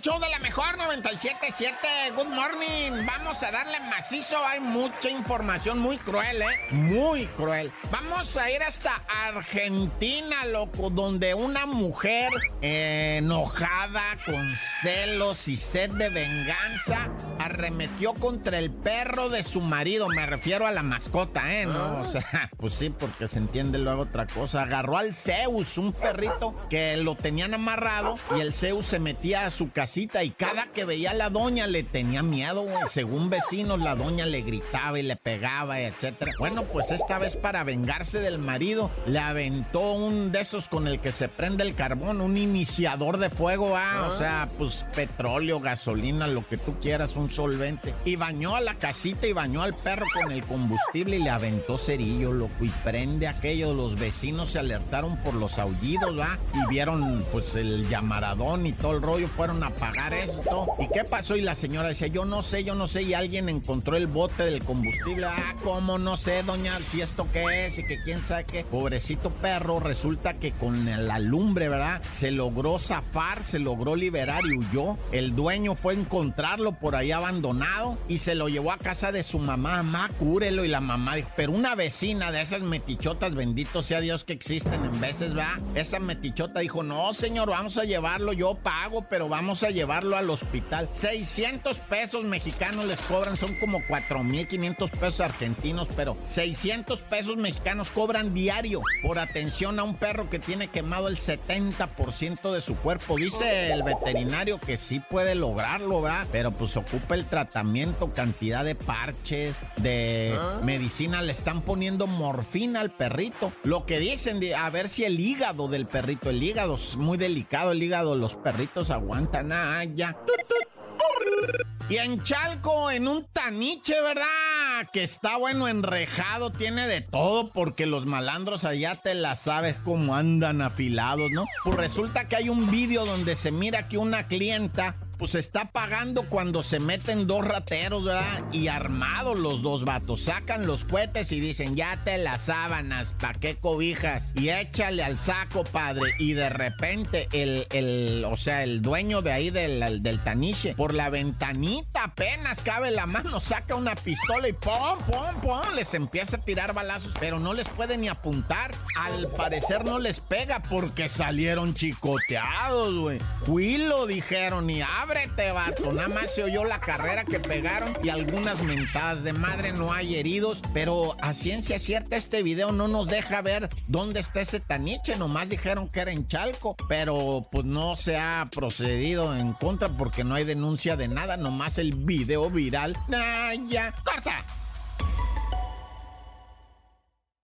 show de la mejor 97.7. Good morning. Vamos a darle macizo. Hay mucha información muy cruel, ¿eh? Muy cruel. Vamos a ir hasta Argentina, loco, donde una mujer eh, enojada, con celos y sed de venganza, arremetió contra el perro de su marido. Me refiero a la mascota, ¿eh? No, o sea, pues sí, porque se entiende luego otra cosa. Agarró al Zeus, un perrito que lo tenían amarrado y el Zeus se metía a su casita y cada que veía a la doña le tenía miedo, güey. Según vecinos, la doña le gritaba y le pegaba, etcétera. Bueno, pues esta vez para vengarse del marido, le aventó un de esos con el que se prende el carbón, un iniciador de fuego, ah, o sea, pues petróleo, gasolina, lo que tú quieras, un solvente. Y bañó a la casita y bañó al perro con el combustible y le aventó cerillo, loco, y prende aquello. Los vecinos se alertaron por los aullidos, ¿va? Y vieron, pues, el llamaradón y todo el rollo, fueron a apagar esto. ¿Y qué pasó? Y la señora decía, yo no sé, yo no sé, y alguien encontró el bote del combustible. Ah, ¿cómo no sé, doña, si esto qué es y que quién sabe qué? Pobrecito perro, resulta que con la lumbre, ¿verdad? Se logró zafar, se logró liberar y huyó. El dueño fue a encontrarlo por ahí abandonado y se lo llevó a casa de su mamá. Mamá, cúrelo. Y la mamá dijo, pero una vecina de esas metichotas, bendito sea Dios que existen en veces, ¿va? Esa metichota dijo, no, señor, vamos a llevarlo, yo pago, pero vamos a llevarlo al hospital. 600 pesos mexicanos les cobran, son como 4.500 pesos argentinos, pero 600 pesos mexicanos cobran diario por atención a un perro que tiene quemado el 70% de su cuerpo. Dice el veterinario que sí puede lograrlo, ¿verdad? Pero pues ocupa el tratamiento, cantidad de parches, de medicina, le están poniendo morfina al perrito. Lo que dicen, de, a ver si el hígado del perrito, el hígado es muy delicado, el hígado, los perritos aguantan, ah, Y en Chalco, en un taniche, ¿verdad? Que está bueno, enrejado, tiene de todo, porque los malandros allá te la sabes cómo andan afilados, ¿no? Pues resulta que hay un vídeo donde se mira que una clienta pues está pagando cuando se meten dos rateros, ¿verdad? Y armados los dos vatos. Sacan los cohetes y dicen, ya te las sábanas, ¿pa' qué cobijas? Y échale al saco, padre. Y de repente el, el o sea, el dueño de ahí del, del taniche, por la ventanita apenas cabe la mano, saca una pistola y ¡pum, pum, pum! Les empieza a tirar balazos, pero no les puede ni apuntar. Al parecer no les pega porque salieron chicoteados, güey. Huilo, dijeron, y ábrete, vato. Nada más se oyó la carrera que pegaron y algunas mentadas de madre. No hay heridos, pero a ciencia cierta este video no nos deja ver dónde está ese taniche. Nomás dijeron que era en Chalco, pero pues no se ha procedido en contra porque no hay denuncia de nada. Nomás el video viral. Ah, ya. ¡Corta!